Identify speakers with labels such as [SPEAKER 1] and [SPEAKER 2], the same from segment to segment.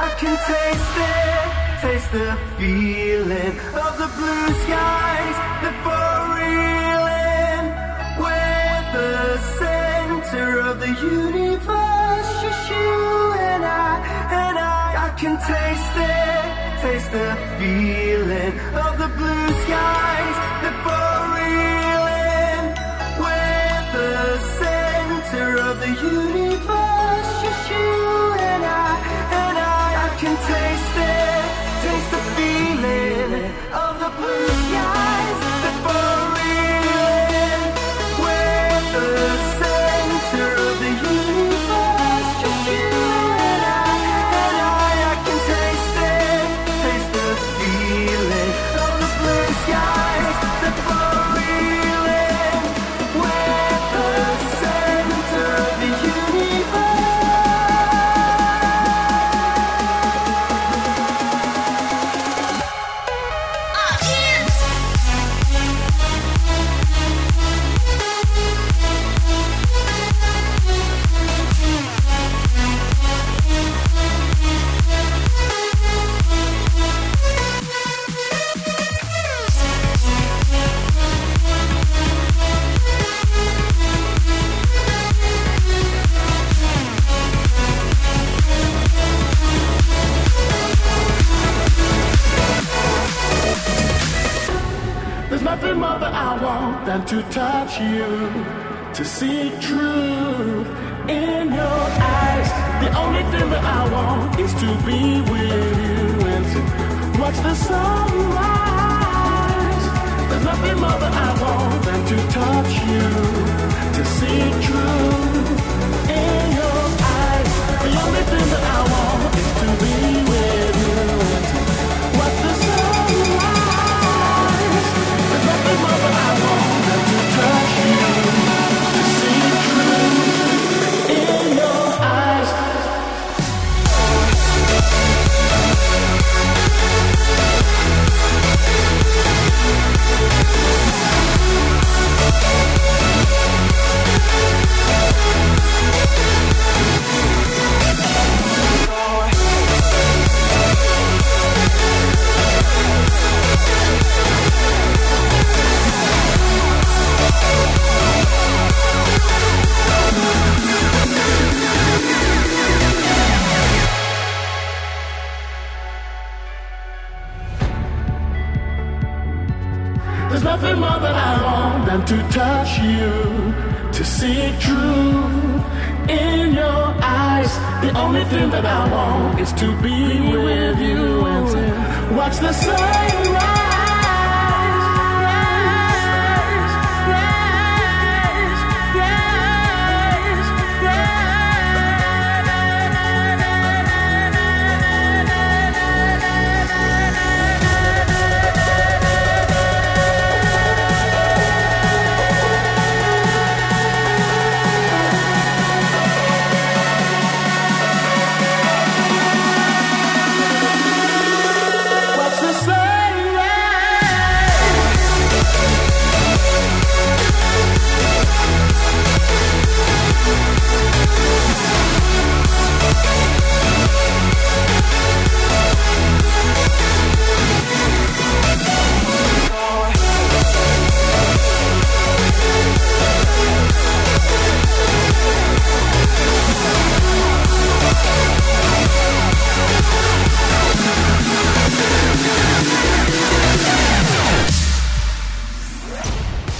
[SPEAKER 1] I can taste it, taste the feeling of the blue skies the for reeling. We're the center of the universe, just you and I, and I. I can taste it, taste the feeling of the blue skies the for reeling. We're the center of the universe,
[SPEAKER 2] just you. up.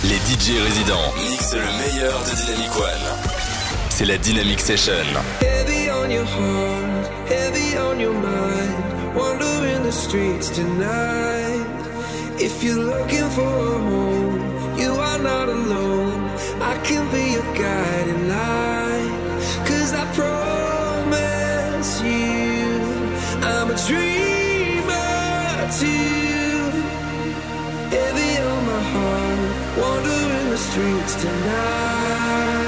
[SPEAKER 3] Les DJ résidents mixent le meilleur de Dynamic One. C'est la Dynamic Session.
[SPEAKER 4] Heavy on your heart, heavy on your mind. Wandering the streets tonight. If you're looking for a home, you are not alone. I can be your guide in light. Cause I promise you, I'm a dreamer too. Heavy wandering the streets tonight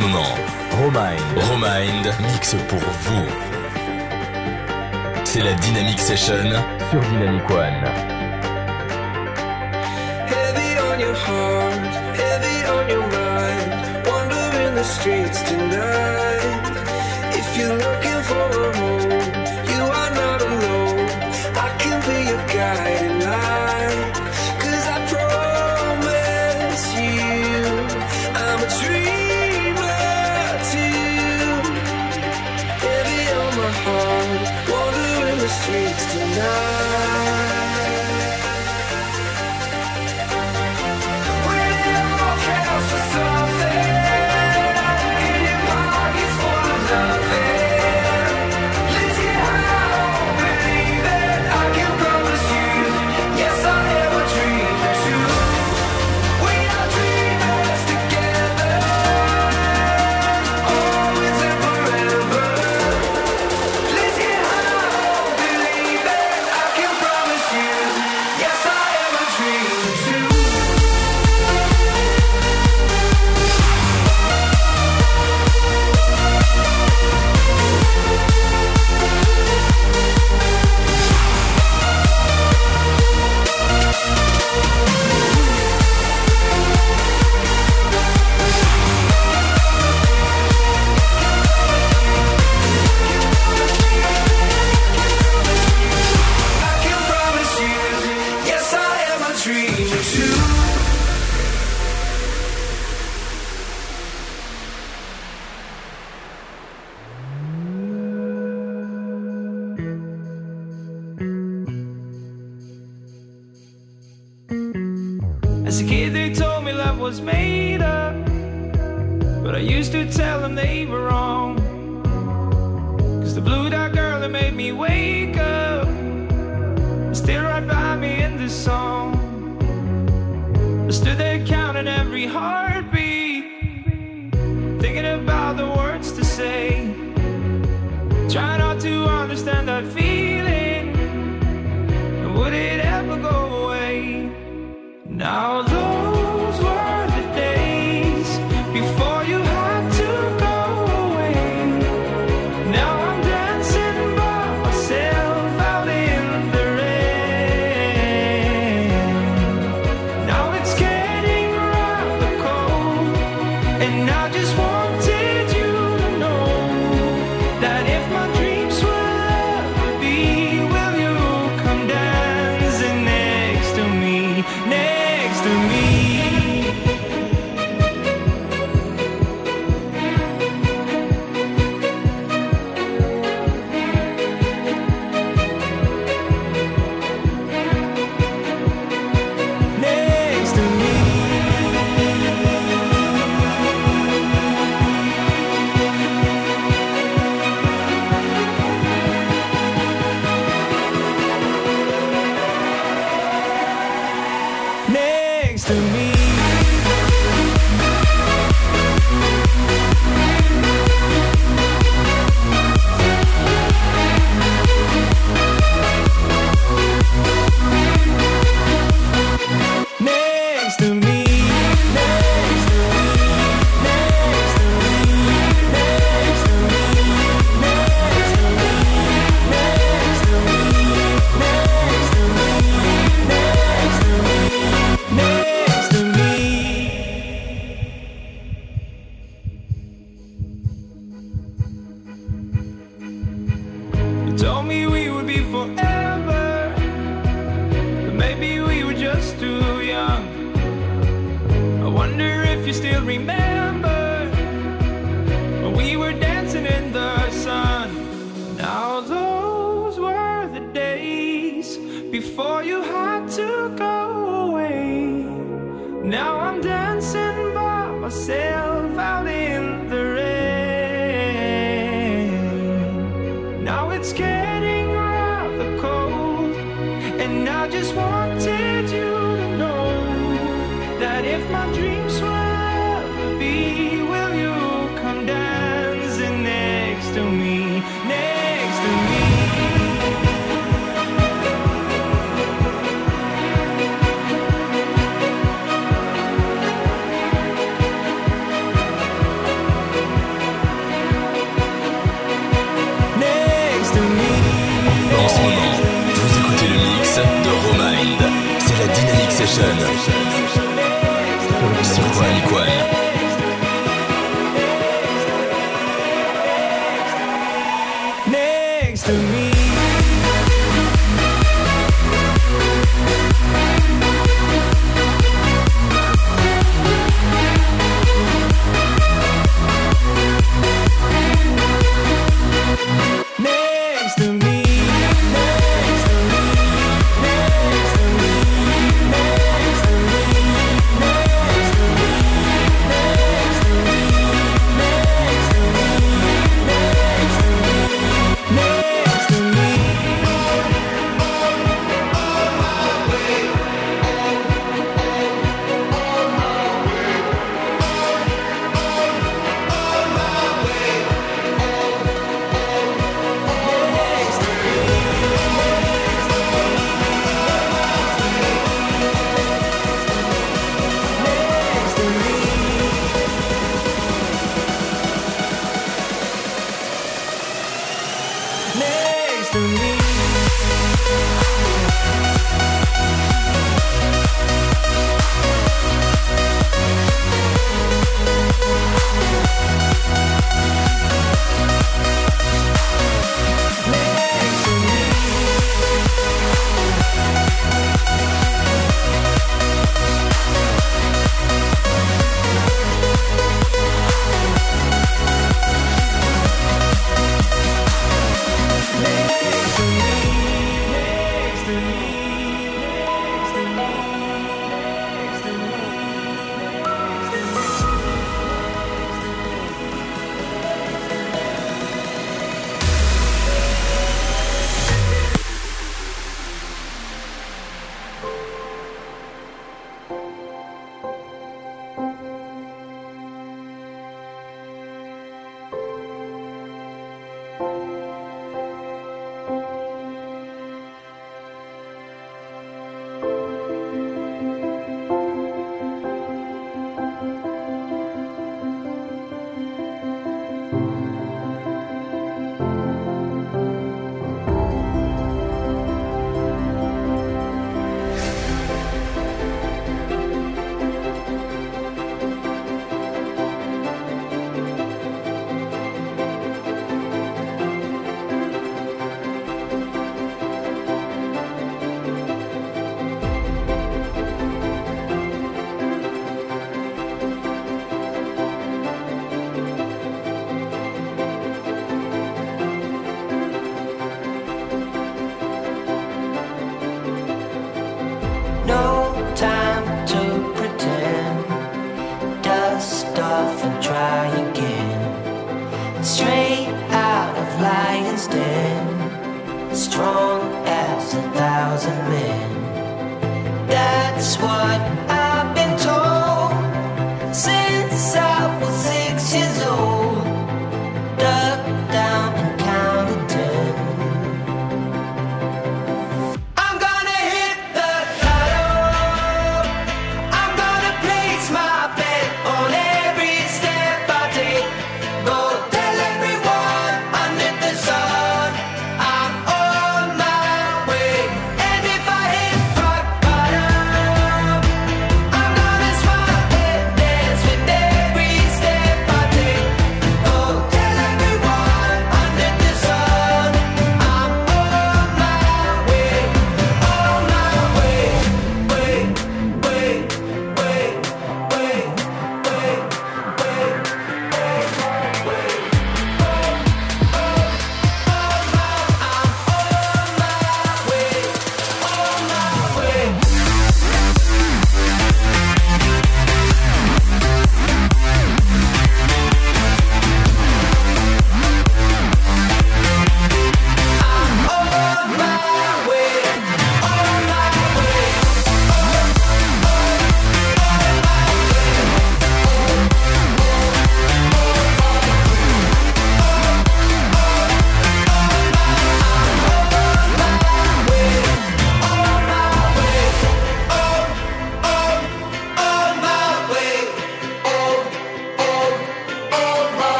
[SPEAKER 3] moment.
[SPEAKER 5] Romind.
[SPEAKER 3] Romind mix pour vous. C'est la Dynamic Session
[SPEAKER 5] sur Dynamic One.
[SPEAKER 4] Heavy on your heart, heavy on your mind. Wandering the streets tonight. If you're looking for
[SPEAKER 6] As a kid, they told me love was made up, but I used to tell them they were wrong. Cause the blue dot girl that made me wake up is still right by me in this song. I stood there counting every heartbeat, thinking about the words to say, trying not to understand that feeling. Now Told me we would be forever, but maybe we were just too young. I wonder if you still remember when we were dancing in the sun. Now those were the days before you. Session
[SPEAKER 1] de
[SPEAKER 3] Romind. C'est la Dynamic Session.
[SPEAKER 5] Sur Quan One.
[SPEAKER 7] to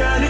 [SPEAKER 3] journey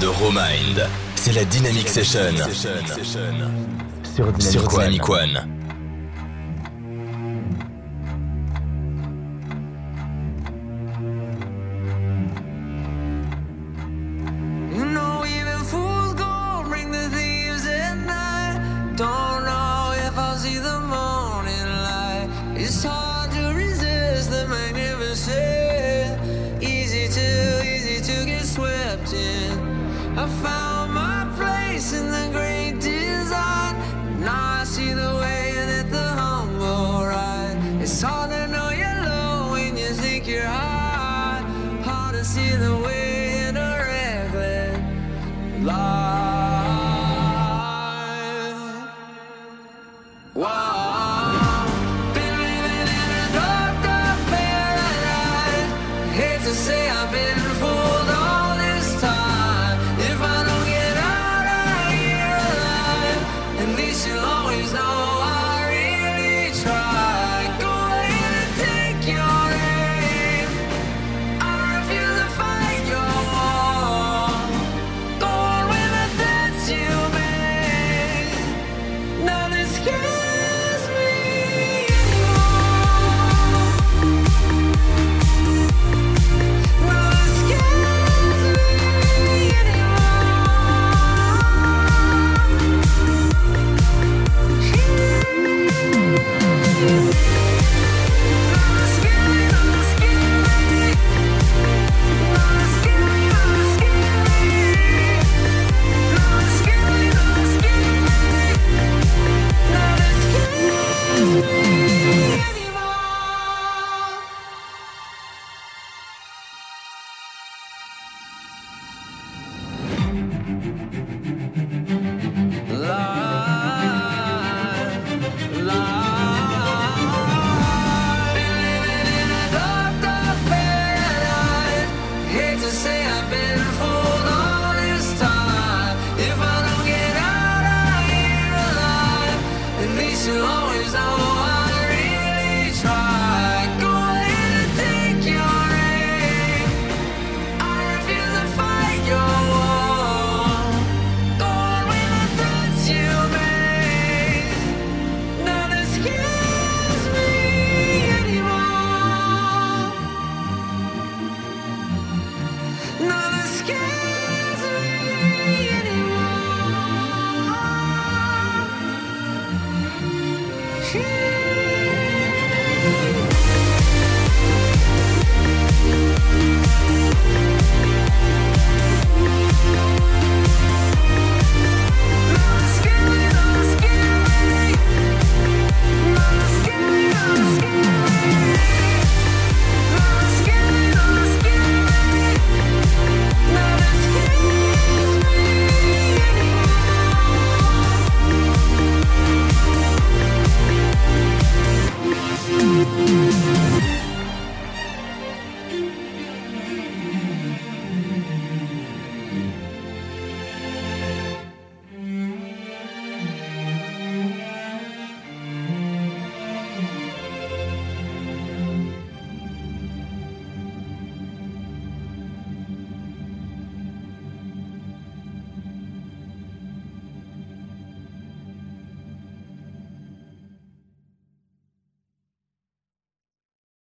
[SPEAKER 3] de Romind. C'est la Dynamic Session.
[SPEAKER 5] Sur Dynamic One.
[SPEAKER 4] Wow.